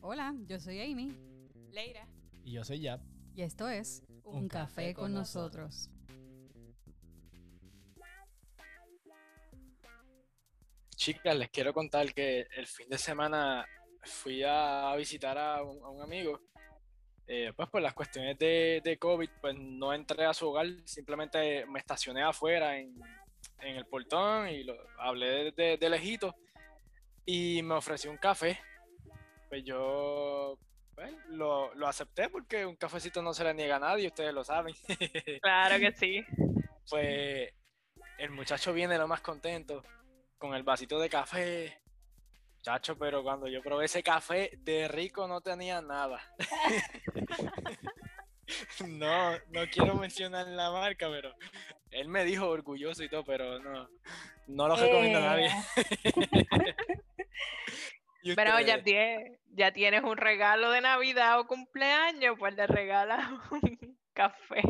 Hola, yo soy Amy Leira. Y yo soy Yap. y esto es Un, café, con nosotros. Chicas, les quiero contar que el fin de semana fui a visitar a un, a un amigo. Eh, pues por las cuestiones de, de COVID, pues no entré a su hogar, simplemente me estacioné afuera en, en el portón y lo, hablé de, de lejito y me ofreció un café. Pues yo pues, lo, lo acepté porque un cafecito no se le niega a nadie, ustedes lo saben. Claro que sí. pues el muchacho viene lo más contento con el vasito de café. Muchacho, pero cuando yo probé ese café, de rico no tenía nada. no, no quiero mencionar la marca, pero él me dijo orgulloso y todo, pero no, no lo recomiendo a nadie. Y Pero ya, ustedes, tie- ya tienes un regalo de Navidad o cumpleaños, pues le regalas un café.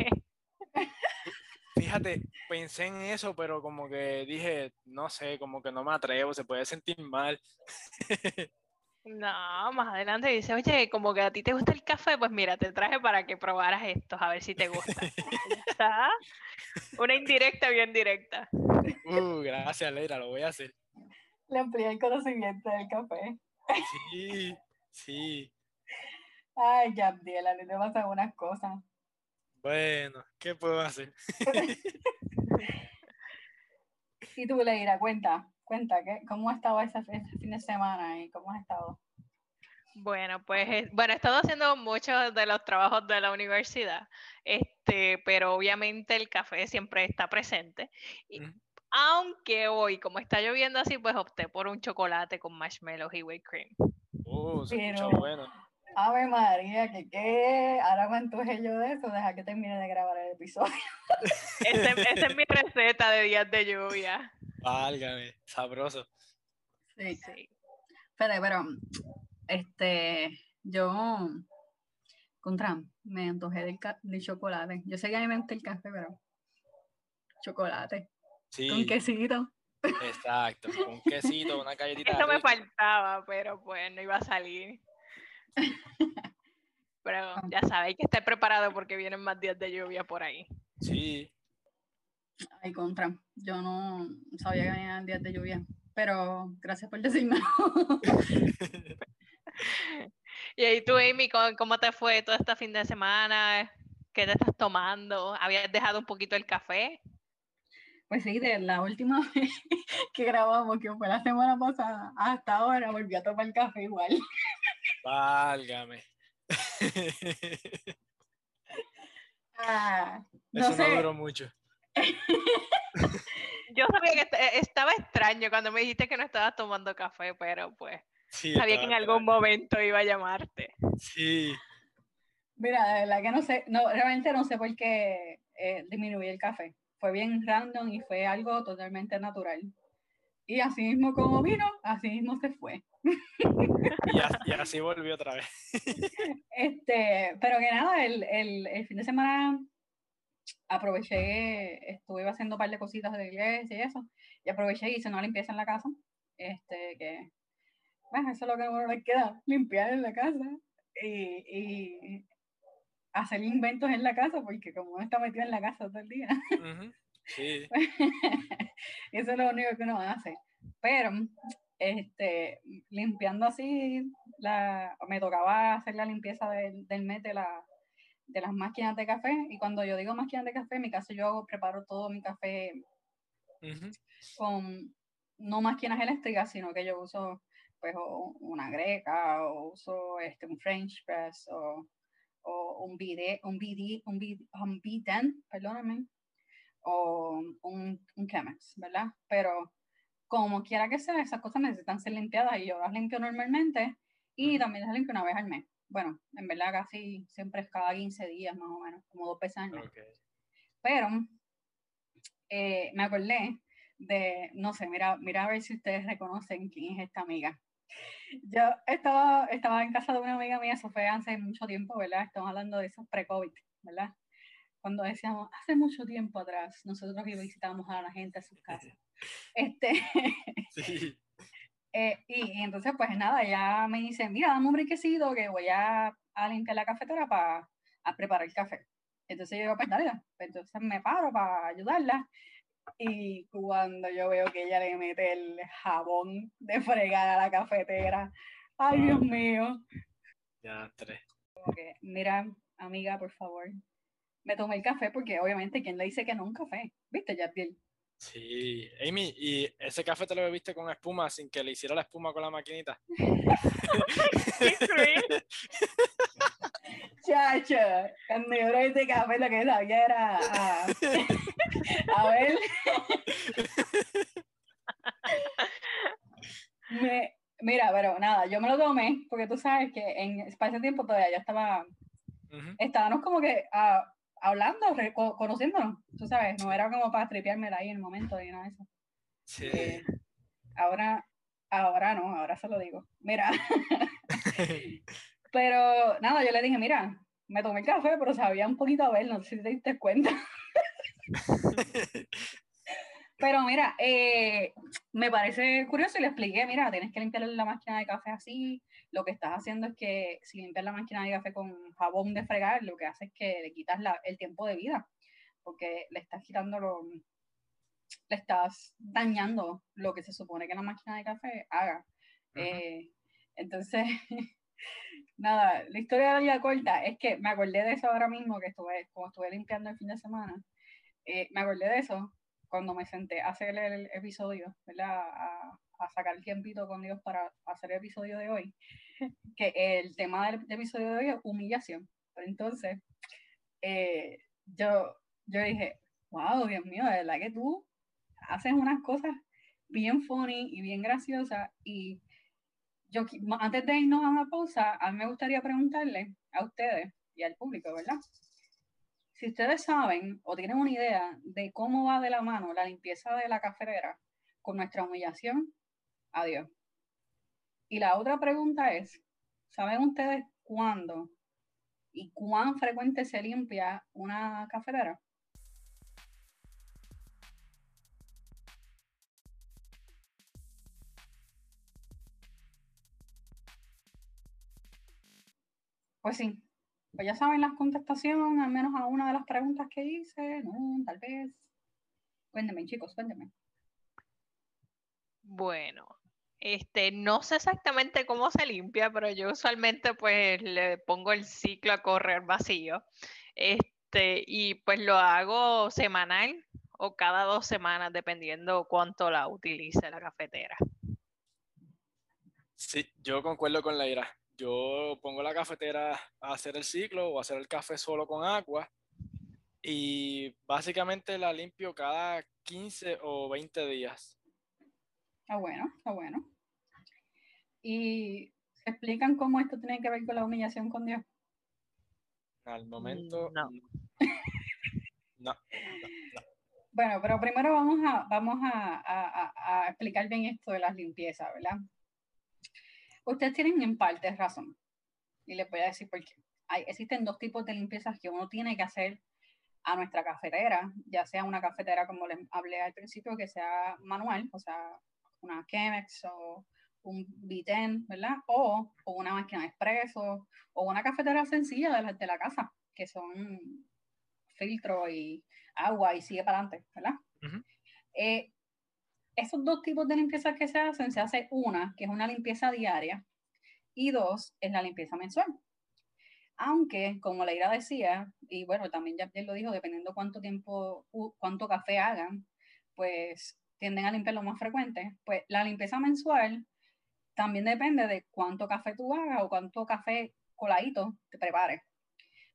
Fíjate, pensé en eso, pero como que dije, no sé, como que no me atrevo, se puede sentir mal. No, más adelante dice, oye, como que a ti te gusta el café, pues mira, te traje para que probaras estos, a ver si te gusta. Está. Una indirecta bien directa. Uh, gracias, Leira, lo voy a hacer. Le amplié el conocimiento del café. Sí, sí. Ay, Yabdiel, a ti te pasan unas cosas. Bueno, ¿qué puedo hacer? Y tú, Leira, cuenta, cuenta, ¿qué, ¿cómo ha estado ese, ese fin de semana y cómo has estado? Bueno, pues eh, bueno, he estado haciendo muchos de los trabajos de la universidad, este, pero obviamente el café siempre está presente. Y- Ujú. Aunque hoy, como está lloviendo así, pues opté por un chocolate con marshmallows y whipped cream. Uh, se escucha Pero- bueno. Ave María, que qué, ahora me antojé yo de eso, deja que termine de grabar el episodio. Esa es mi receta de días de lluvia. Válgame, sabroso. Sí. Sí. Pero, pero, este, yo, contra, me antojé del, del chocolate. Yo sé que a mí me gusta el café, pero chocolate, Sí, con quesito. exacto. Un quesito, una galletita. Eso me faltaba, pero pues no iba a salir. Pero ya sabes, hay que estar preparado porque vienen más días de lluvia por ahí. Sí, Ay, contra, yo no sabía que venían días de lluvia, pero gracias por decirme. Y ahí tú, Amy, ¿cómo, cómo te fue todo este fin de semana? ¿Qué te estás tomando? ¿Habías dejado un poquito el café? Pues sí, de la última vez que grabamos, que fue la semana pasada, hasta ahora volví a tomar café igual. válgame. Ah, no Eso no sé, duró mucho. Yo sabía que eh, estaba extraño cuando me dijiste que no estabas tomando café, pero pues Sí, sabía que en algún extraño. momento iba a llamarte. Sí, mira, de verdad que no sé, no, realmente no sé por qué eh, disminuí el café. Fue bien random y fue algo totalmente natural. Y así mismo como vino, así mismo se fue. y, as- y así volvió otra vez. Este, pero que nada, el, el, el fin de semana aproveché, estuve haciendo un par de cositas de iglesia y eso, y aproveché y hice una limpieza en la casa. Este, que, bueno, eso es lo que a uno le queda, limpiar en la casa y, y hacer inventos en la casa, porque como uno está metido en la casa todo el día, Sí, eso es lo único que uno hace. Pero, este, limpiando así, la, me tocaba hacer la limpieza del, del mes de, la, de las máquinas de café. Y cuando yo digo máquinas de café, en mi caso yo hago- preparo todo mi café con no máquinas eléctricas, sino que yo uso pues o una greca o uso este, un French press o, o un BD, un BD, un BD, un B10, perdóname, o un, un Chemex, ¿verdad? Pero como quiera que sea, esas cosas necesitan ser limpiadas y yo las limpio normalmente y también las limpio una vez al mes. Bueno, en verdad casi siempre es cada 15 días más o menos, como dos veces al mes. Pero eh, me acordé de, no sé, mira, mira a ver si ustedes reconocen quién es esta amiga. Yo estaba, estaba en casa de una amiga mía, eso fue hace mucho tiempo, ¿verdad? Estamos hablando de esos pre-COVID, ¿verdad? Cuando decíamos, hace mucho tiempo atrás, nosotros visitábamos a la gente a sus casas. Este, Sí, Eh, y, y entonces, pues nada, ella me dice, mira, dame un brinquecito que voy a, a limpiar la cafetera para preparar el café. Entonces yo digo, pues dale, pues entonces me paro para ayudarla. Y cuando yo veo que ella le mete el jabón de fregar a la cafetera, ay Dios mío. Ya, tres. Como que, mira, amiga, por favor, me tomé el café porque obviamente, ¿quién le dice que no un café? ¿Viste, Yadiel? Sí, Amy, ¿y ese café te lo bebiste con espuma sin que le hiciera la espuma con la maquinita? Chacho, cuando yo probé este café lo que sabía era a, a ver. Me- mira, pero nada, yo me lo tomé porque tú sabes que en para ese tiempo todavía ya estaba, Ujú. estábamos como que ah, hablando, re- conociéndonos, tú sabes, no era como para tripeármela ahí en el momento ni nada de eso. Sí. Eh, ahora, ahora no, ahora se lo digo. Mira, pero nada, yo le dije, mira, me tomé el café, pero sabía un poquito a ver, no sé si te diste cuenta. Pero mira, eh, me parece curioso y le expliqué, mira, tienes que limpiar la máquina de café así. Lo que estás haciendo es que si limpias la máquina de café con jabón de fregar, lo que hace es que le quitas la- el tiempo de vida, porque le estás quitando lo, le estás dañando lo que se supone que la máquina de café haga. Eh, entonces, nada, la historia larga corta es que me acordé de eso ahora mismo, que estuve, como estuve limpiando el fin de semana, eh, me acordé de eso cuando me senté a hacer el episodio, ¿verdad? A, a sacar el tiempito con Dios para hacer el episodio de hoy, que el tema del, del episodio de hoy es humillación. Entonces, eh, yo, yo dije, wow, Dios mío, de verdad que tú haces unas cosas bien funny y bien graciosas y antes de irnos a una pausa, a mí me gustaría preguntarle a ustedes y al público, ¿verdad? Si ustedes saben o tienen una idea de cómo va de la mano la limpieza de la cafetera con nuestra humillación, adiós. Y la otra pregunta es, ¿saben ustedes cuándo y cuán frecuente se limpia una cafetera? Pues sí, pues ya saben las contestaciones, al menos a una de las preguntas que hice, no, tal vez. Cuéntenme, chicos, cuéntenme. Bueno, este, no sé exactamente cómo se limpia, pero yo usualmente pues le pongo el ciclo a correr vacío. Este, y pues lo hago semanal o cada dos semanas, dependiendo cuánto la utilice la cafetera. Sí, yo concuerdo con Leira. Yo pongo la cafetera a hacer el ciclo o a hacer el café solo con agua y básicamente la limpio cada 15 o 20 días. Está bueno, está bueno. Y se explican cómo esto tiene que ver con la humillación con Dios. Al momento, no. no. Bueno, pero primero vamos a, vamos a, a- a- a explicar bien esto de las limpiezas, ¿verdad? Ustedes tienen en parte razón. Y les voy a decir por qué. Hay, existen dos tipos de limpiezas que uno tiene que hacer a nuestra cafetera, ya sea una cafetera, como les hablé al principio, que sea manual, o sea, una Chemex o un V10, ¿verdad? O, o una máquina de expreso, o una cafetera sencilla de la, de la casa, que son filtro y agua y sigue para adelante, ¿verdad? Eh, esos dos tipos de limpieza que se hacen, se hace una, que es una limpieza diaria, y dos, es la limpieza mensual. Aunque, como Leira decía, y bueno, también ya lo dijo, dependiendo cuánto tiempo, cuánto café hagan, pues tienden a limpiarlo más frecuente. Pues la limpieza mensual también depende de cuánto café tú hagas o cuánto café coladito te prepares.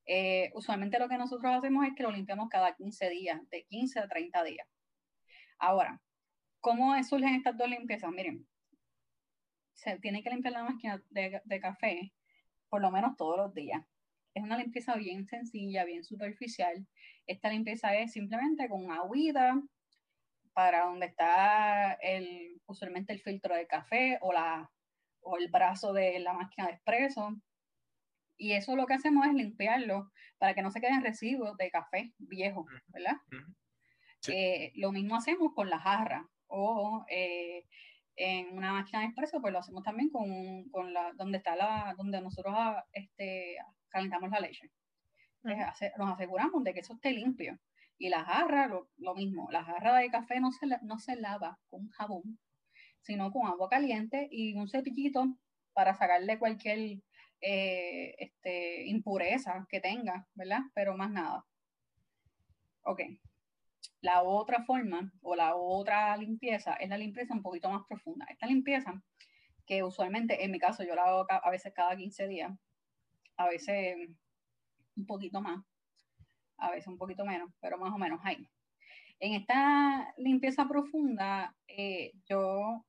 Eh, usualmente lo que nosotros hacemos es que lo limpiamos cada 15 días, de 15 a 30 días. Ahora, ¿cómo surgen estas dos limpiezas? Miren, se tiene que limpiar la máquina de, de café por lo menos todos los días. Es una limpieza bien sencilla, bien superficial. Esta limpieza es simplemente con agüita para donde está el, usualmente el filtro de café o, la, o el brazo de la máquina de expreso. Y eso lo que hacemos es limpiarlo para que no se queden residuos de café viejo, ¿verdad? Sí. Eh, lo mismo hacemos con la jarra o eh, en una máquina de expreso, pues lo hacemos también con, con la, donde está la, donde nosotros ah, este, calentamos la leche. nos aseguramos de que eso esté limpio. Y la jarra, lo, lo, mismo, la jarra de café no se, no se lava con jabón, sino con agua caliente y un cepillito para sacarle cualquier eh, este, impureza que tenga, ¿verdad? Pero más nada. Ok. La otra forma o la otra limpieza es la limpieza un poquito más profunda. Esta limpieza, que usualmente en mi caso yo la hago a veces cada 15 días, a veces un poquito más, a veces un poquito menos, pero más o menos ahí. En esta limpieza profunda, eh, yo,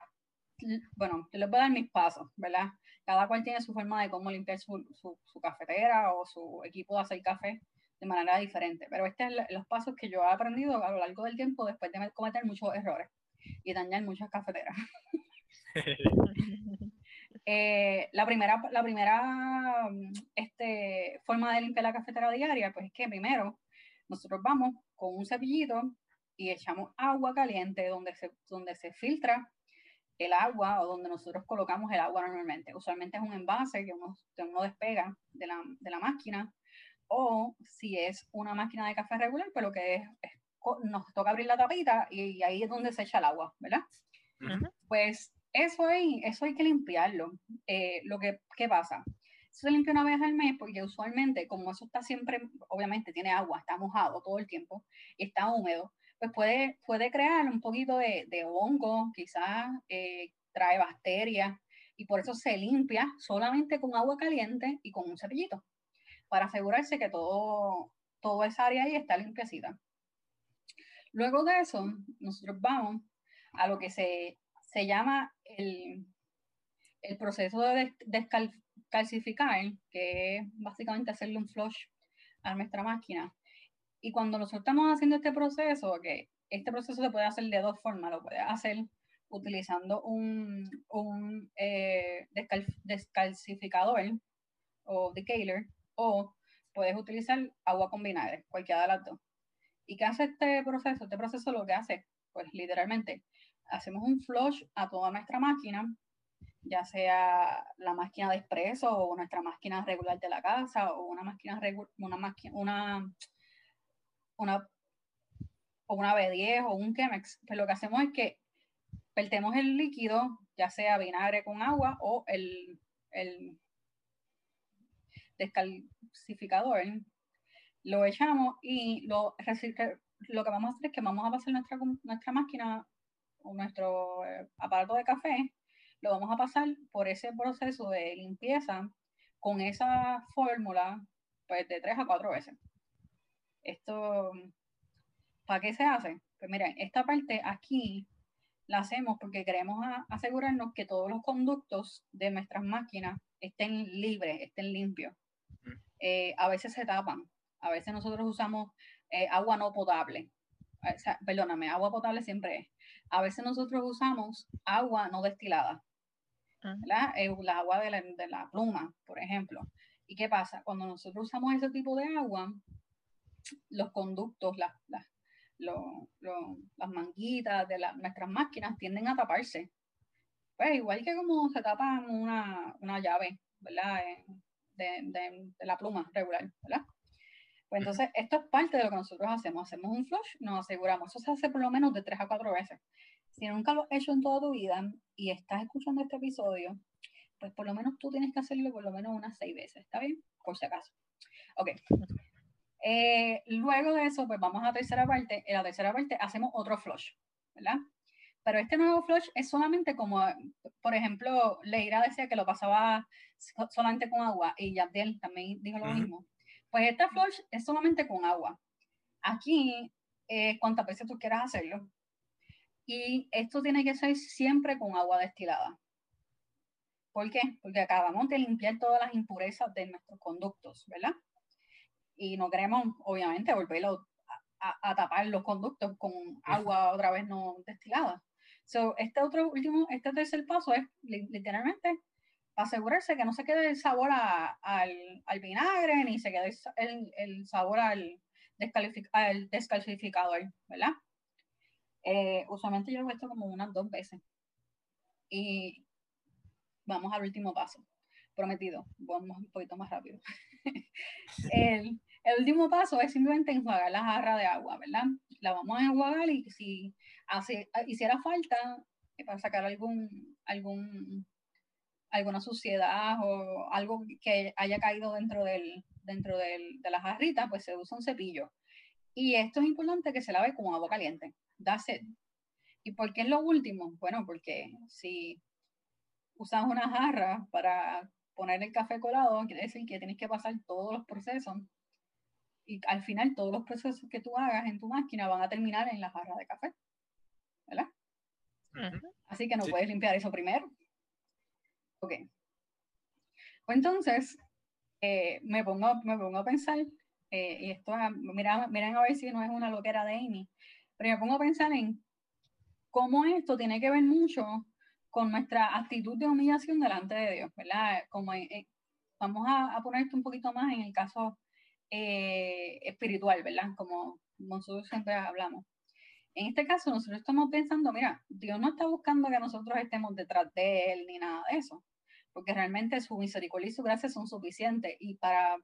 bueno, yo les voy a dar mis pasos, ¿verdad? cada cual tiene su forma de cómo limpiar su, su, cafetera o su equipo de hacer café de manera diferente. Pero estos son los pasos que yo he aprendido a lo largo del tiempo después de cometer muchos errores y dañar muchas cafeteras. Eh, la primera, la primera este, forma de limpiar la cafetera diaria, pues es que primero nosotros vamos con un cepillito y echamos agua caliente donde se, donde se filtra el agua o donde nosotros colocamos el agua normalmente. Usualmente es un envase que uno, uno despega de la, de la, máquina o si es una máquina de café regular, pero pues que es, nos toca abrir la tapita y, ahí es donde se echa el agua, ¿verdad? Pues eso hay, eso hay que limpiarlo. Eh, lo que ¿qué pasa, se limpia una vez al mes porque usualmente como eso está siempre, obviamente tiene agua, está mojado todo el tiempo, está húmedo, pues puede, puede crear un poquito de, de hongo, quizás eh, trae bacterias, y por eso se limpia solamente con agua caliente y con un cepillito, para asegurarse que todo, todo esa área ahí está limpiecita. Luego de eso, nosotros vamos a lo que se, se llama el, el proceso de descalcificar, que es básicamente hacerle un flush a nuestra máquina y cuando nosotros estamos haciendo este proceso, que este proceso se puede hacer de dos formas, lo puedes hacer utilizando un, un eh, descalcificador o decaler, o puedes utilizar agua con vinagre, cualquiera de las dos. ¿Y qué hace este proceso? Este proceso lo que hace, pues literalmente, hacemos un flush a toda nuestra máquina, ya sea la máquina de expreso o nuestra máquina regular de la casa o una máquina, una, máquina, una una, o una B10 o un Chemex, pues lo que hacemos es que vertemos el líquido, ya sea vinagre con agua o el, el descalcificador, lo echamos y lo, lo que vamos a hacer es que vamos a pasar nuestra, nuestra máquina o nuestro eh, aparato de café, lo vamos a pasar por ese proceso de limpieza con esa fórmula pues de tres a cuatro veces. Esto, ¿para qué se hace? Pues miren, esta parte aquí la hacemos porque queremos asegurarnos que todos los conductos de nuestras máquinas estén libres, estén limpios. Eh, a veces se tapan, a veces nosotros usamos eh, agua no potable. perdóname, agua potable siempre es. A veces nosotros usamos agua no destilada, ¿verdad? Eh, la agua de la, de la pluma, por ejemplo. ¿Y qué pasa? Cuando nosotros usamos ese tipo de agua, los conductos, las, las, las manguitas de nuestras máquinas tienden a taparse. Pues igual que como se tapa una, una llave, ¿verdad? De, la pluma regular, ¿verdad? Pues entonces, esto es parte de lo que nosotros hacemos. Hacemos un flush, nos aseguramos. Eso se hace por lo menos de tres a cuatro veces. Si nunca lo has hecho en toda tu vida y estás escuchando este episodio, pues por lo menos tú tienes que hacerlo por lo menos unas seis veces, ¿está bien? Por si acaso. Ok. Eh, luego de eso, pues vamos a la tercera parte. En la tercera parte hacemos otro flush, ¿verdad? Pero este nuevo flush es solamente como, por ejemplo, Leira decía que lo pasaba solamente con agua y Yabdiel también dijo lo mismo. Pues este flush es solamente con agua. Aquí, eh, cuántas veces tú quieras hacerlo. Y esto tiene que ser siempre con agua destilada. ¿Por qué? Porque acabamos de limpiar todas las impurezas de nuestros conductos, ¿verdad? y no queremos, obviamente, volverlo a, tapar los conductos con agua otra vez no destilada. So, este otro último, este tercer paso es literalmente asegurarse que no se quede el sabor al, al, vinagre ni se quede el, el sabor al, al descalcificador, ¿verdad? Eh, usualmente yo hago esto como unas dos veces. Y vamos al último paso. Prometido, vamos un poquito más rápido. el, el, último paso es simplemente enjuagar la jarra de agua, ¿verdad? La vamos a enjuagar y si hace, hiciera falta eh, para sacar algún, algún, alguna suciedad o algo que haya caído dentro, del, dentro del, de la jarrita, pues se usa un cepillo. Y esto es importante que se lave con agua caliente. That's it. ¿Y por qué es lo último? Bueno, porque si usas una jarra para poner el café colado, quiere decir que tienes que pasar todos los procesos. Y al final todos los procesos que tú hagas en tu máquina van a terminar en la jarra de café. ¿Verdad? Así que no puedes limpiar eso primero. Ok. Pues entonces, eh, me, pongo, me pongo a pensar, eh, y esto, mira, miren a ver si no es una loquera de Amy, pero me pongo a pensar en cómo esto tiene que ver mucho con nuestra actitud de humillación delante de Dios, ¿verdad? Como eh, vamos a, poner esto un poquito más en el caso eh, espiritual, ¿verdad? Como nosotros siempre hablamos. En este caso, nosotros estamos pensando, mira, Dios no está buscando que nosotros estemos detrás de Él ni nada de eso, porque realmente su misericordia y su gracia son suficientes. Y para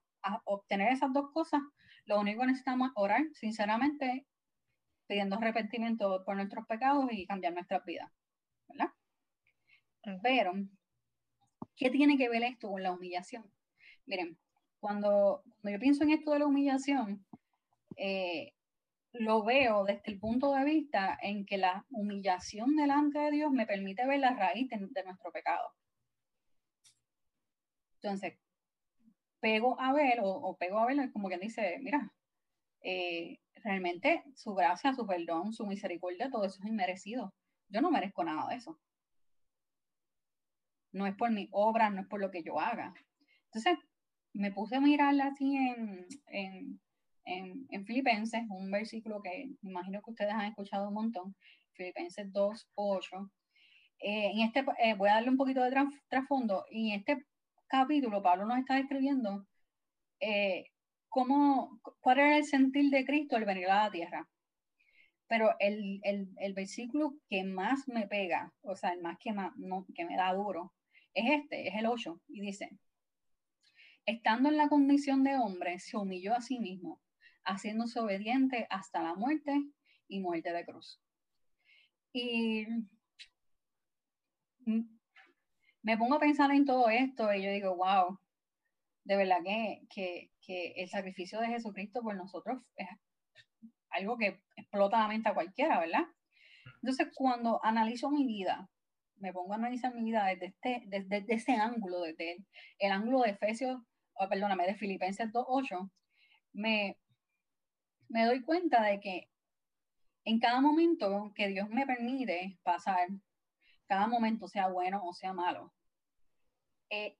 obtener esas dos cosas, lo único que necesitamos es orar sinceramente pidiendo arrepentimiento por nuestros pecados y cambiar nuestras vidas, ¿verdad? Pero, ¿qué tiene que ver esto con la humillación? Miren, cuando, yo pienso en esto de la humillación, eh, lo veo desde el punto de vista en que la humillación delante de Dios me permite ver la raíz de, nuestro pecado. Entonces, pego a ver, o, pego a ver como quien dice, mira, eh, realmente su gracia, su perdón, su misericordia, todo eso es inmerecido. Yo no merezco nada de eso. No es por mi obra, no es por lo que yo haga. Entonces, me puse a mirarla así en, en, Filipenses, un versículo que imagino que ustedes han escuchado un montón, Filipenses 2, 8. Eh, en este, eh, voy a darle un poquito de trasfondo. En este capítulo, Pablo nos está describiendo eh, cómo, cuál era el sentir de Cristo al venir a la tierra. Pero el, el, el versículo que más me pega, o sea, el más que, más, que me da duro, es este, es el 8, y dice, estando en la condición de hombre, se humilló a sí mismo, haciéndose obediente hasta la muerte y muerte de cruz. Y me pongo a pensar en todo esto y yo digo, wow, de verdad que, el sacrificio de Jesucristo por nosotros es algo que explota la mente a cualquiera, ¿verdad? Entonces, cuando analizo mi vida, me pongo a analizar mi vida desde, este, desde, ese ángulo, desde el, ángulo de Efesios, oh, perdóname, de Filipenses 2.8, me, me doy cuenta de que en cada momento que Dios me permite pasar, cada momento sea bueno o sea malo, eh,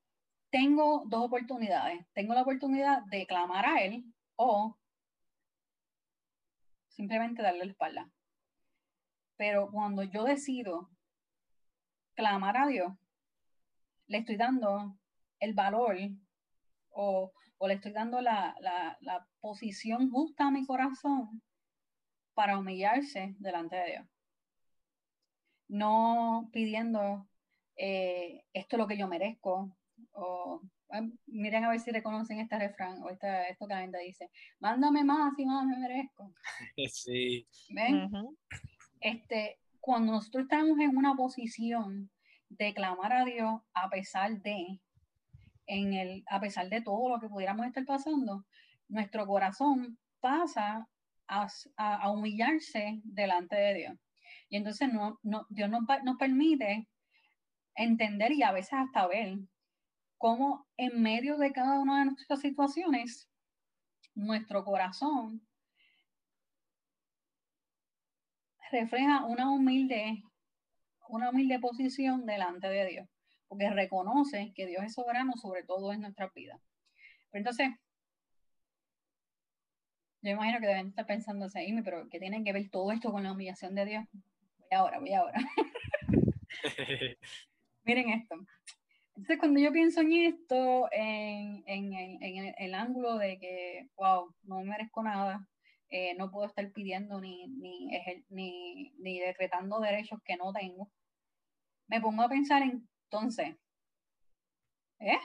tengo dos oportunidades. Tengo la oportunidad de clamar a Él o simplemente darle la espalda. Pero cuando yo decido clamar a Dios, le estoy dando el valor o, le estoy dando la, posición justa a mi corazón para humillarse delante de Dios. No pidiendo eh, esto es lo que yo merezco, o miren a ver si reconocen este refrán o esta, esto que la gente dice, mándame más y más me merezco. Sí. ¿Ven? Este, cuando nosotros estamos en una posición de clamar a Dios a pesar de, en el, a pesar de todo lo que pudiéramos estar pasando, nuestro corazón pasa a, a, humillarse delante de Dios. Y entonces no, no, Dios nos, nos permite entender y a veces hasta ver cómo en medio de cada una de nuestras situaciones, nuestro corazón refleja una humilde, una humilde posición delante de Dios, porque reconoce que Dios es soberano sobre todo en nuestras vidas. Pero entonces, yo imagino que deben estar pensando así, pero ¿qué tienen que ver todo esto con la humillación de Dios? Voy ahora, voy ahora. Miren esto. Entonces, cuando yo pienso en esto, en, el, ángulo de que, wow, no merezco nada, eh, no puedo estar pidiendo ni, ni, ni, decretando derechos que no tengo, me pongo a pensar entonces, ¿eh?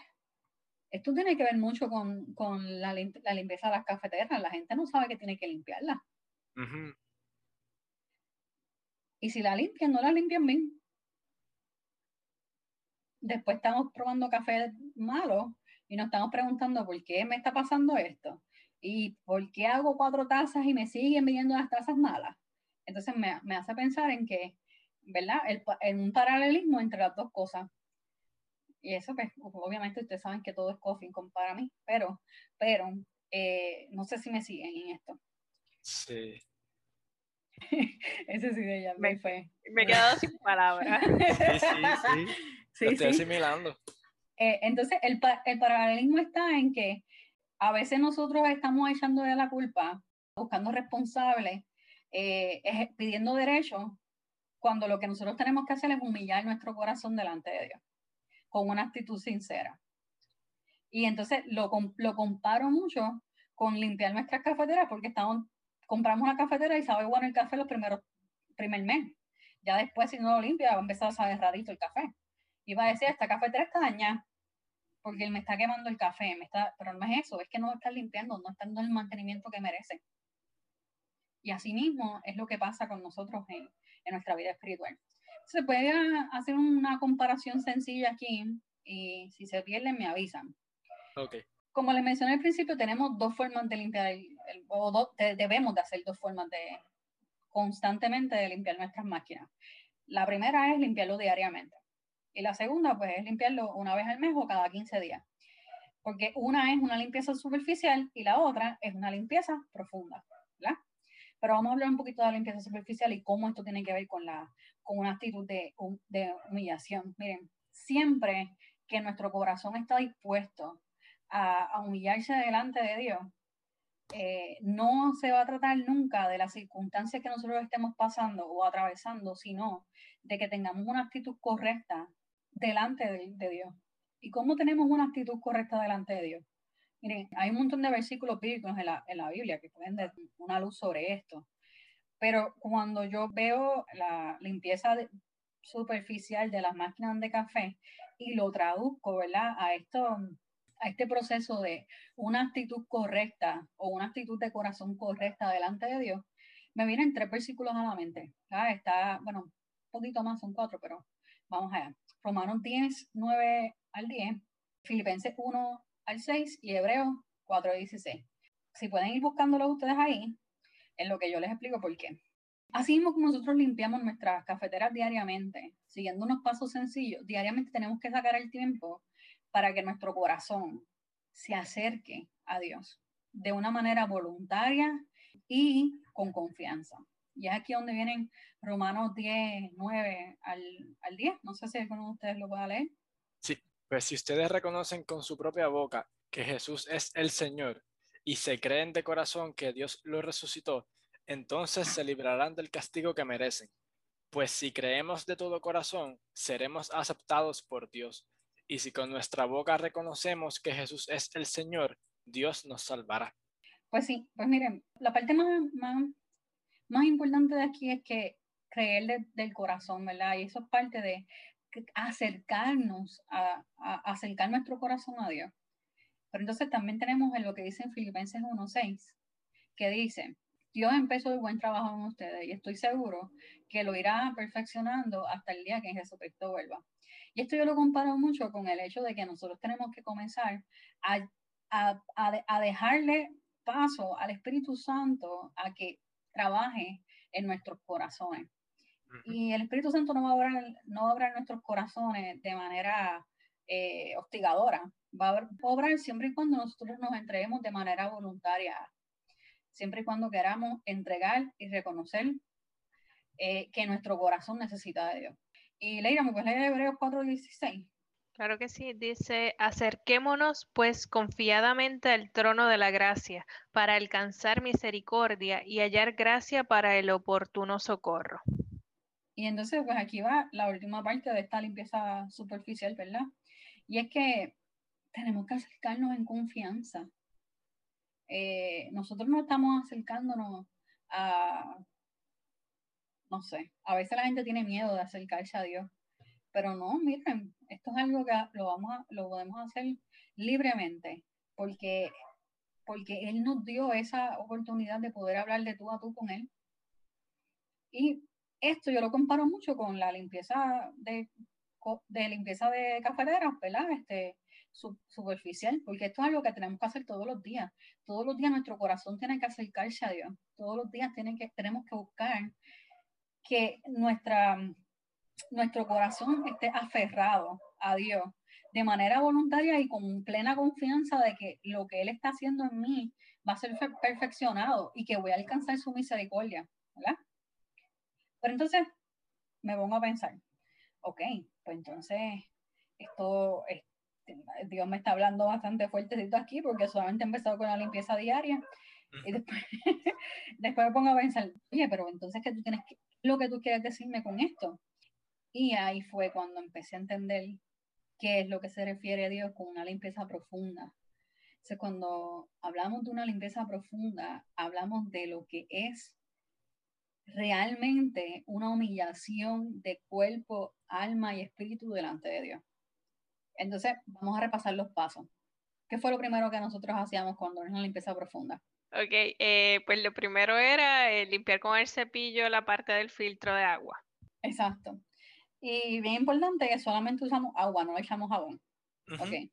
Esto tiene que ver mucho con, con la, la, limpieza de las cafeteras. La gente no sabe que tiene que limpiarla. Y si la limpian, no la limpian bien. Después estamos probando café malo y nos estamos preguntando por qué me está pasando esto y por qué hago cuatro tazas y me siguen viniendo las tazas malas. Entonces me, me hace pensar en que, ¿verdad? El, en un paralelismo entre las dos cosas. Y eso, pues, obviamente ustedes saben que todo es coffee para mí, pero, pero, eh, no sé si me siguen en esto. Sí. Ese sí de ella me fue. Me he quedado sin palabras. sí, sí, sí. sí Lo estoy asimilando. Eh, entonces, el, el paralelismo está en que a veces nosotros estamos echándole la culpa, buscando responsables, eh, pidiendo derechos, cuando lo que nosotros tenemos que hacer es humillar nuestro corazón delante de Dios, con una actitud sincera. Y entonces lo, lo comparo mucho con limpiar nuestras cafeteras, porque estamos, compramos una cafetera y sabe bueno el café los primeros, primer mes. Ya después, si no lo limpia, va a empezar a saber rarito el café. Y va a decir, esta cafetera está dañada porque él me está quemando el café, me está, pero no es eso, es que no está limpiando, no está dando el mantenimiento que merece. Y así mismo es lo que pasa con nosotros en, en nuestra vida espiritual. Se puede hacer una comparación sencilla aquí y si se pierden me avisan. Okay. Como les mencioné al principio, tenemos dos formas de limpiar, el, o debemos de hacer dos formas de constantemente de limpiar nuestras máquinas. La primera es limpiarlo diariamente. Y la segunda, pues, es limpiarlo una vez al mes o cada 15 días. Porque una es una limpieza superficial y la otra es una limpieza profunda, ¿verdad? Pero vamos a hablar un poquito de la limpieza superficial y cómo esto tiene que ver con, la, con una actitud de, humillación. Miren, siempre que nuestro corazón está dispuesto a, a humillarse delante de Dios, eh, no se va a tratar nunca de las circunstancias que nosotros estemos pasando o atravesando, sino de que tengamos una actitud correcta delante de, Dios. ¿Y cómo tenemos una actitud correcta delante de Dios? Miren, hay un montón de versículos bíblicos en la, en la Biblia que pueden dar una luz sobre esto. Pero cuando yo veo la limpieza superficial de las máquinas de café y lo traduzco, ¿verdad? A esto, a este proceso de una actitud correcta o una actitud de corazón correcta delante de Dios, me vienen tres versículos a la mente. Está, bueno, un poquito más, son cuatro, pero vamos allá. Romanos 10, 9 al 10, Filipenses 1 al 6 y Hebreos 4 al 16. Si pueden ir buscándolo ustedes ahí, en lo que yo les explico por qué. Así mismo como nosotros limpiamos nuestras cafeteras diariamente, siguiendo unos pasos sencillos, diariamente tenemos que sacar el tiempo para que nuestro corazón se acerque a Dios de una manera voluntaria y con confianza. Y es aquí donde vienen Romanos 10, 9 al, al 10. No sé si alguno de ustedes lo pueda leer. Pues si ustedes reconocen con su propia boca que Jesús es el Señor y se creen de corazón que Dios lo resucitó, entonces se librarán del castigo que merecen. Pues si creemos de todo corazón, seremos aceptados por Dios. Y si con nuestra boca reconocemos que Jesús es el Señor, Dios nos salvará. Pues sí, pues miren, la parte más, más más importante de aquí es que creer del corazón, ¿verdad? Y eso es parte de acercarnos, a, acercar nuestro corazón a Dios. Pero entonces también tenemos en lo que dice en Filipenses 1.6, que dice, Dios empezó el buen trabajo en ustedes y estoy seguro que lo irá perfeccionando hasta el día que Jesucristo vuelva. Y esto yo lo comparo mucho con el hecho de que nosotros tenemos que comenzar a, a dejarle paso al Espíritu Santo a que trabaje en nuestros corazones. Y el Espíritu Santo no va a obrar, no va a obrar en nuestros corazones de manera eh, hostigadora. Va a obrar siempre y cuando nosotros nos entreguemos de manera voluntaria, siempre y cuando queramos entregar y reconocer eh, que nuestro corazón necesita de Dios. Y Leira, ¿me puedes leer Hebreos 4.16? Claro que sí, dice, acerquémonos pues confiadamente al trono de la gracia para alcanzar misericordia y hallar gracia para el oportuno socorro. Y entonces, pues aquí va la última parte de esta limpieza superficial, ¿verdad? Y es que tenemos que acercarnos en confianza. Eh, nosotros no estamos acercándonos a, no sé, a veces la gente tiene miedo de acercarse a Dios Pero no, miren, esto es algo que lo, vamos lo podemos hacer libremente, porque, porque Él nos dio esa oportunidad de poder hablar de tú a tú con Él. Y esto yo lo comparo mucho con la limpieza de, de limpieza de cafeteras, ¿verdad? Este, superficial, porque esto es algo que tenemos que hacer todos los días. Todos los días nuestro corazón tiene que acercarse a Dios. Todos los días tenemos que buscar que nuestra, nuestro corazón esté aferrado a Dios de manera voluntaria y con plena confianza de que lo que Él está haciendo en mí va a ser perfeccionado y que voy a alcanzar su misericordia, ¿verdad? Pero entonces me pongo a pensar, ok, pues entonces esto, Dios me está hablando bastante fuertecito aquí porque solamente he empezado con la limpieza diaria y después, después me pongo a pensar, oye, pero entonces ¿qué tú tienes que, lo que tú quieres decirme con esto? Y ahí fue cuando empecé a entender qué es lo que se refiere a Dios con una limpieza profunda. Entonces, cuando hablamos de una limpieza profunda, hablamos de lo que es realmente una humillación de cuerpo, alma y espíritu delante de Dios. Entonces, vamos a repasar los pasos. ¿Qué fue lo primero que nosotros hacíamos cuando era una limpieza profunda? Ok, eh, pues lo primero era eh, limpiar con el cepillo la parte del filtro de agua. Exacto. Y bien importante que solamente usamos agua, no echamos jabón. Ok.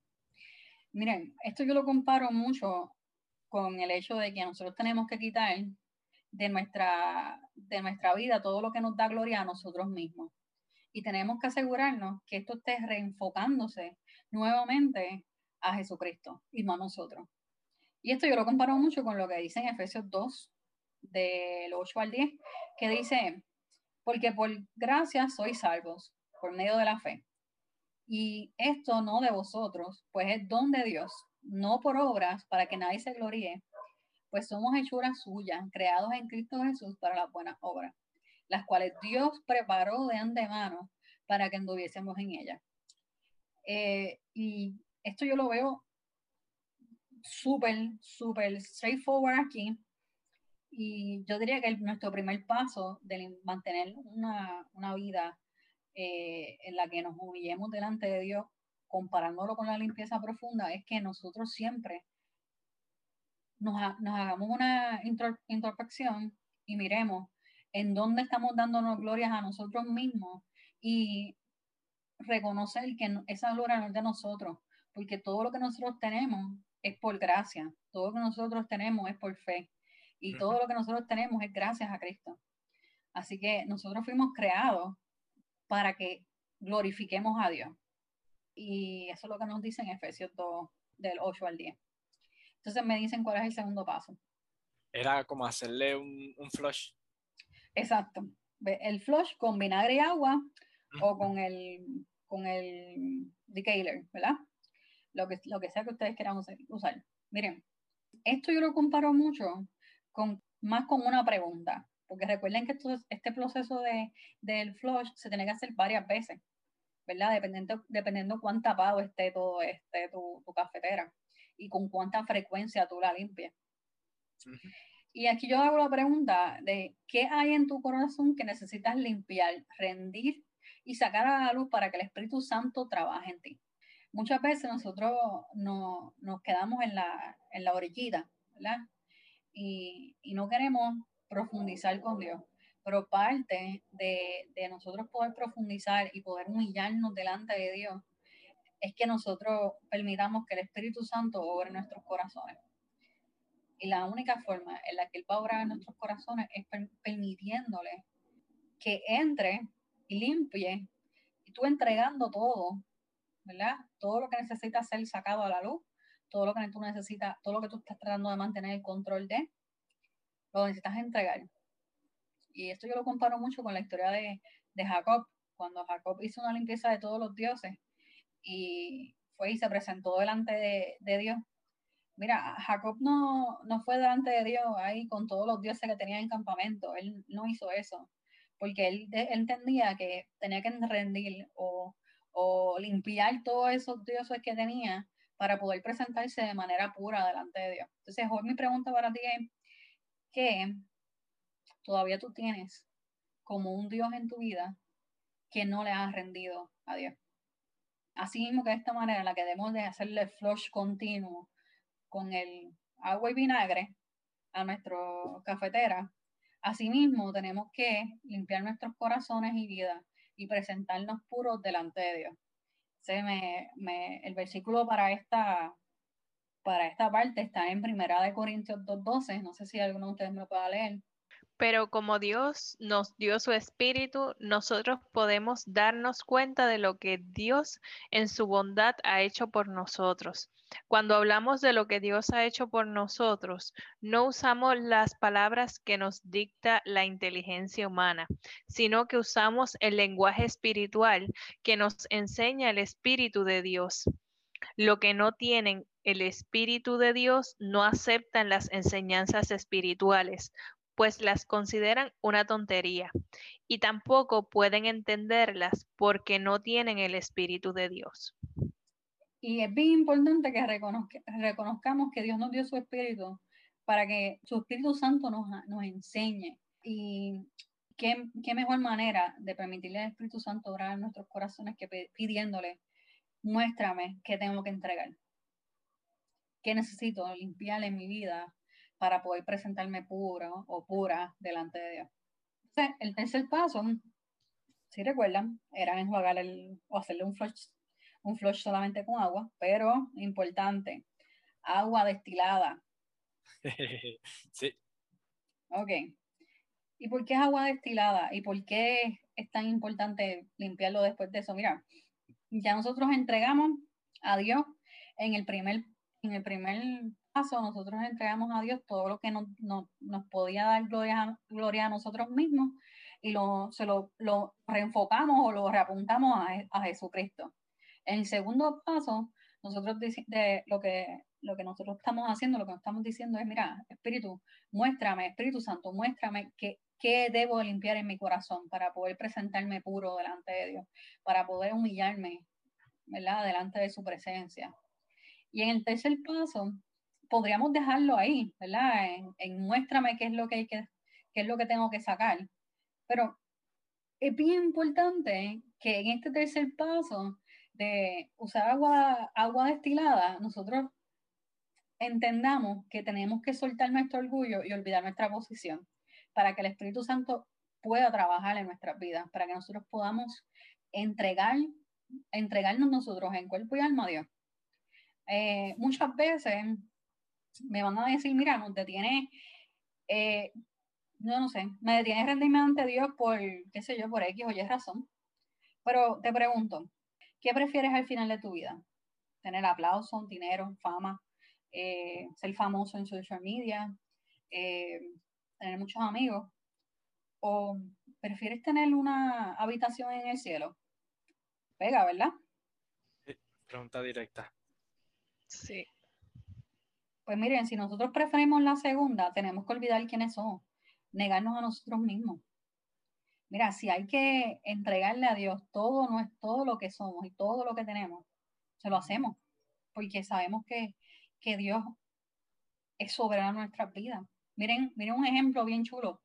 Miren, esto yo lo comparo mucho con el hecho de que nosotros tenemos que quitar de nuestra, de nuestra vida todo lo que nos da gloria a nosotros mismos y tenemos que asegurarnos que esto esté reenfocándose nuevamente a Jesucristo y no a nosotros. Y esto yo lo comparo mucho con lo que dice en Efesios 2, del 8 al 10, que dice, porque por gracia sois salvos, por medio de la fe. Y esto no de vosotros, pues es don de Dios, no por obras, para que nadie se gloríe, pues somos hechuras suyas, creados en Cristo Jesús para las buenas obras, las cuales Dios preparó de antemano para que anduviésemos en ellas. Eh, y esto yo lo veo súper, súper straightforward aquí. Y yo diría que nuestro primer paso de mantener una, vida eh, en la que nos humillemos delante de Dios, comparándolo con la limpieza profunda, es que nosotros siempre nos, hagamos una introspección y miremos en dónde estamos dándonos glorias a nosotros mismos y reconocer que esa gloria no es de nosotros, porque todo lo que nosotros tenemos es por gracia, todo lo que nosotros tenemos es por fe y todo lo que nosotros tenemos es gracias a Cristo. Así que nosotros fuimos creados para que glorifiquemos a Dios. Y eso es lo que nos dice en Efesios 2, del 8 al 10. Entonces me dicen cuál es el segundo paso. Era como hacerle un, un flush Exacto. El flush con vinagre y agua o con el, con el decaler, ¿verdad? Lo que, lo que sea que ustedes quieran usar. Miren, esto yo lo comparo mucho con más con una pregunta, porque recuerden que esto, este proceso de, del flush se tiene que hacer varias veces, ¿verdad? Dependiendo, dependiendo cuán tapado esté todo este, tu, tu cafetera y con cuánta frecuencia tú la limpias. Y aquí yo hago la pregunta de qué hay en tu corazón que necesitas limpiar, rendir y sacar a la luz para que el Espíritu Santo trabaje en ti. Muchas veces nosotros no, nos quedamos en la, en la orillita, ¿verdad? Y, y, no queremos profundizar con Dios. Pero parte de, de nosotros poder profundizar y poder humillarnos delante de Dios es que nosotros permitamos que el Espíritu Santo obre nuestros corazones. Y la única forma en la que Él va a obrar en nuestros corazones es permitiéndole que entre y limpie, y tú entregando todo, ¿verdad? Todo lo que necesita ser sacado a la luz, todo lo que tú necesitas, todo lo que tú estás tratando de mantener el control de, lo necesitas entregar. Y esto yo lo comparo mucho con la historia de, de Jacob, cuando Jacob hizo una limpieza de todos los dioses y fue y se presentó delante de, Dios Mira, Jacob no, no fue delante de Dios ahí con todos los dioses que tenía en campamento. Él no hizo eso, porque él, entendía que tenía que rendir o, limpiar todos esos dioses que tenía para poder presentarse de manera pura delante de Dios. Entonces, hoy mi pregunta para ti es, ¿qué todavía tú tienes como un Dios en tu vida que no le has rendido a Dios. Así mismo que de esta manera, la que debemos de hacerle flush continuo con el agua y vinagre a nuestra cafetera, asimismo tenemos que limpiar nuestros corazones y vida y presentarnos puros delante de Dios. Se me, me, el versículo para esta, para esta parte está en Primera de Corintios 2.12. No sé si alguno de ustedes me lo pueda leer. Pero como Dios nos dio su espíritu, nosotros podemos darnos cuenta de lo que Dios en su bondad ha hecho por nosotros. Cuando hablamos de lo que Dios ha hecho por nosotros, no usamos las palabras que nos dicta la inteligencia humana, sino que usamos el lenguaje espiritual que nos enseña el Espíritu de Dios. Lo que no tienen el Espíritu de Dios no aceptan las enseñanzas espirituales, pues las consideran una tontería y tampoco pueden entenderlas porque no tienen el Espíritu de Dios. Y es bien importante que reconozcamos que Dios nos dio su Espíritu para que su Espíritu Santo nos, nos enseñe. Y qué, qué, mejor manera de permitirle al Espíritu Santo orar nuestros corazones que pidiéndole, muéstrame qué tengo que entregar, qué necesito limpiar en mi vida para poder presentarme puro o pura delante de Dios. Entonces, el tercer paso, si recuerdan, era enjuagar el, o hacerle un flush, un flush solamente con agua, pero importante, agua destilada. sí. Ok. ¿Y por qué es agua destilada? ¿Y por qué es tan importante limpiarlo después de eso? Mira, ya nosotros entregamos a Dios en el primer, en el primer paso, nosotros entregamos a Dios todo lo que nos, nos podía dar gloria, gloria a nosotros mismos y lo, se lo, lo reenfocamos o lo reapuntamos a, a, Jesucristo. En el segundo paso, nosotros de, lo, que, lo que nosotros estamos haciendo, lo que nos estamos diciendo es, mira, Espíritu, muéstrame, Espíritu Santo, muéstrame qué, qué debo limpiar en mi corazón para poder presentarme puro delante de Dios, para poder humillarme, ¿verdad? Delante de su presencia. Y en el tercer paso, podríamos dejarlo ahí, ¿verdad? En, muéstrame qué es lo que hay que, qué es lo que tengo que sacar. Pero es bien importante que en este tercer paso de usar agua, agua destilada, nosotros entendamos que tenemos que soltar nuestro orgullo y olvidar nuestra posición para que el Espíritu Santo pueda trabajar en nuestras vidas, para que nosotros podamos entregar, entregarnos nosotros en cuerpo y alma a Dios. Eh, muchas veces me van a decir, mira, no te tiene, eh, no, no sé, me detiene rendirme ante Dios por, qué sé yo, por X o Y razón. Pero te pregunto, ¿qué prefieres al final de tu vida? ¿Tener aplauso, dinero, fama, eh, ser famoso en social media, eh, tener muchos amigos? ¿O prefieres tener una habitación en el cielo? Pega, ¿verdad? Pregunta directa. Sí. Pues miren, si nosotros preferimos la segunda, tenemos que olvidar quiénes somos, negarnos a nosotros mismos. Mira, si hay que entregarle a Dios todo, no es todo lo que somos y todo lo que tenemos, se lo hacemos, porque sabemos que, que Dios es soberano en nuestras vidas. Miren, miren un ejemplo bien chulo,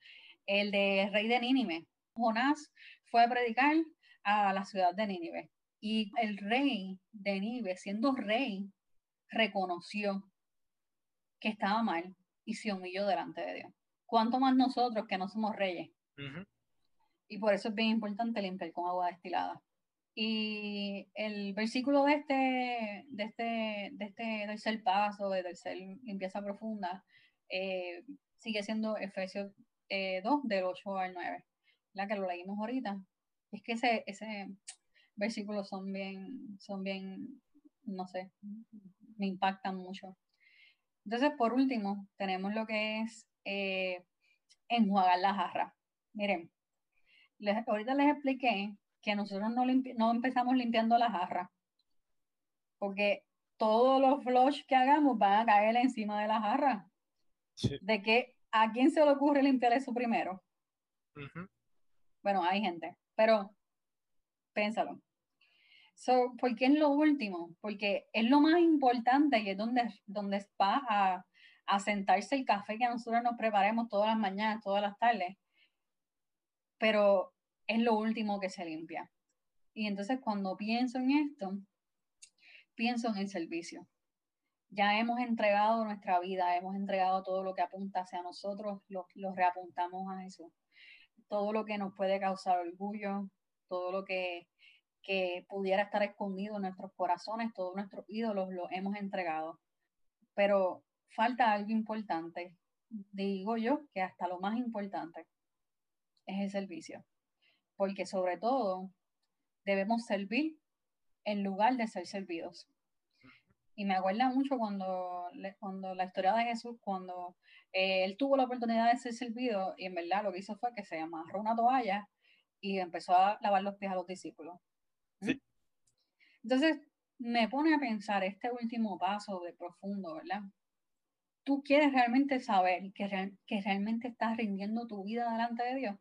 el de rey de Nínive. Jonás fue a predicar a la ciudad de Nínive y el rey de Nínive, siendo rey, reconoció que estaba mal y se humilló delante de Dios. ¿Cuánto más nosotros que no somos reyes? Y por eso es bien importante limpiar con agua destilada. Y el versículo de este, de este, de este tercer paso, de tercer limpieza profunda, eh, sigue siendo Efesios 2, eh, del 8 al 9, la que lo leímos ahorita. Es que ese, ese versículo son bien, son bien, no sé, me impactan mucho. Entonces, por último, tenemos lo que es eh, enjuagar la jarra. Miren, ahorita les expliqué que nosotros no, no empezamos limpiando la jarra, porque todos los flush que hagamos van a caer encima de la jarra. De que a quién se le ocurre limpiar eso primero. Bueno, hay gente, pero pénsalo. So, ¿Por qué es lo último? Porque es lo más importante y es donde, donde va a, a sentarse el café que nosotros nos preparemos todas las mañanas, todas las tardes. Pero es lo último que se limpia. Y entonces cuando pienso en esto, pienso en el servicio. Ya hemos entregado nuestra vida, hemos entregado todo lo que apunta hacia nosotros, lo, reapuntamos a Jesús. Todo lo que nos puede causar orgullo, todo lo que, que pudiera estar escondido en nuestros corazones, todos nuestros ídolos los hemos entregado. Pero falta algo importante, digo yo que hasta lo más importante es el servicio. Porque sobre todo debemos servir en lugar de ser servidos. Y me acuerda mucho cuando, cuando la historia de Jesús, cuando eh, él tuvo la oportunidad de ser servido, y en verdad lo que hizo fue que se amarró una toalla y empezó a lavar los pies a los discípulos. Entonces, me pone a pensar este último paso de profundo, ¿verdad? Tú quieres realmente saber que, que realmente estás rindiendo tu vida delante de Dios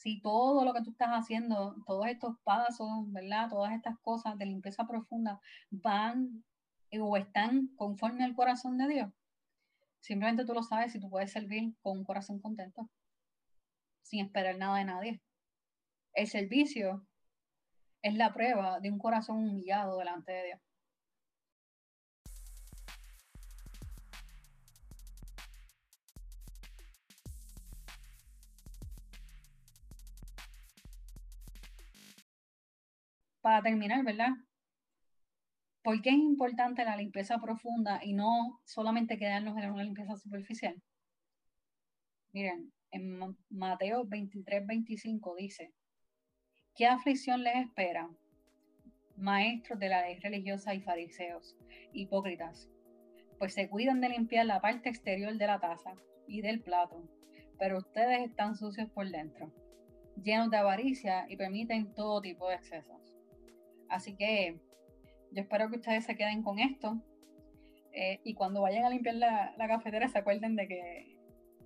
si todo lo que tú estás haciendo, todos estos pasos, ¿verdad? Todas estas cosas de limpieza profunda van o están conforme al corazón de Dios. Simplemente tú lo sabes si tú puedes servir con un corazón contento, sin esperar nada de nadie. El servicio es la prueba de un corazón humillado delante de Dios. para terminar, ¿verdad? ¿Por qué es importante la limpieza profunda y no solamente quedarnos en una limpieza superficial? Miren, en Mateo 23, 25 dice, ¿qué aflicción les espera? Maestros de la ley religiosa y fariseos, hipócritas, pues se cuidan de limpiar la parte exterior de la taza y del plato, pero ustedes están sucios por dentro, llenos de avaricia y permiten todo tipo de excesos. Así que yo espero que ustedes se queden con esto. Eh, y cuando vayan a limpiar la, cafetera se acuerden de que,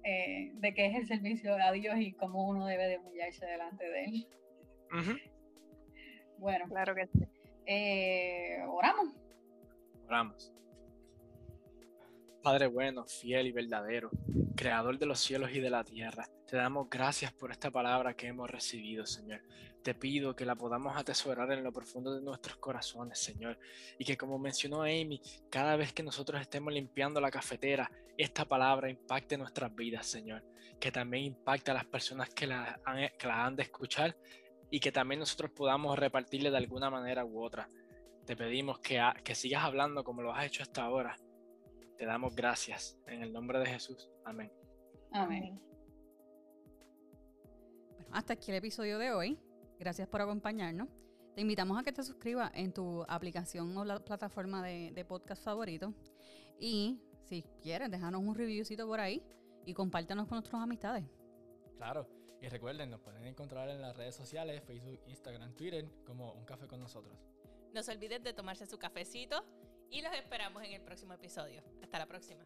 eh, de que es el servicio a Dios y cómo uno debe de humillarse delante de Él. Bueno, claro que sí. Eh, oramos. Oramos. Padre bueno, fiel y verdadero, creador de los cielos y de la tierra, te damos gracias por esta palabra que hemos recibido, Señor. Te pido que la podamos atesorar en lo profundo de nuestros corazones, Señor. Y que como mencionó Amy, cada vez que nosotros estemos limpiando la cafetera, esta palabra impacte nuestras vidas, Señor. Que también impacte a las personas que la han, que la han de escuchar y que también nosotros podamos repartirle de alguna manera u otra. Te pedimos que, que sigas hablando como lo has hecho hasta ahora te damos gracias en el nombre de Jesús. Amén. Amén. Bueno, hasta aquí el episodio de hoy. Gracias por acompañarnos. Te invitamos a que te suscribas en tu aplicación o la plataforma de, podcast favorito. Y si quieres, déjanos un reviewcito por ahí y compártanos con nuestras amistades. Claro, y recuerden, nos pueden encontrar en las redes sociales, Facebook, Instagram, Twitter, como Un Café con nosotros. No se olviden de tomarse su cafecito y los esperamos en el próximo episodio. Hasta la próxima.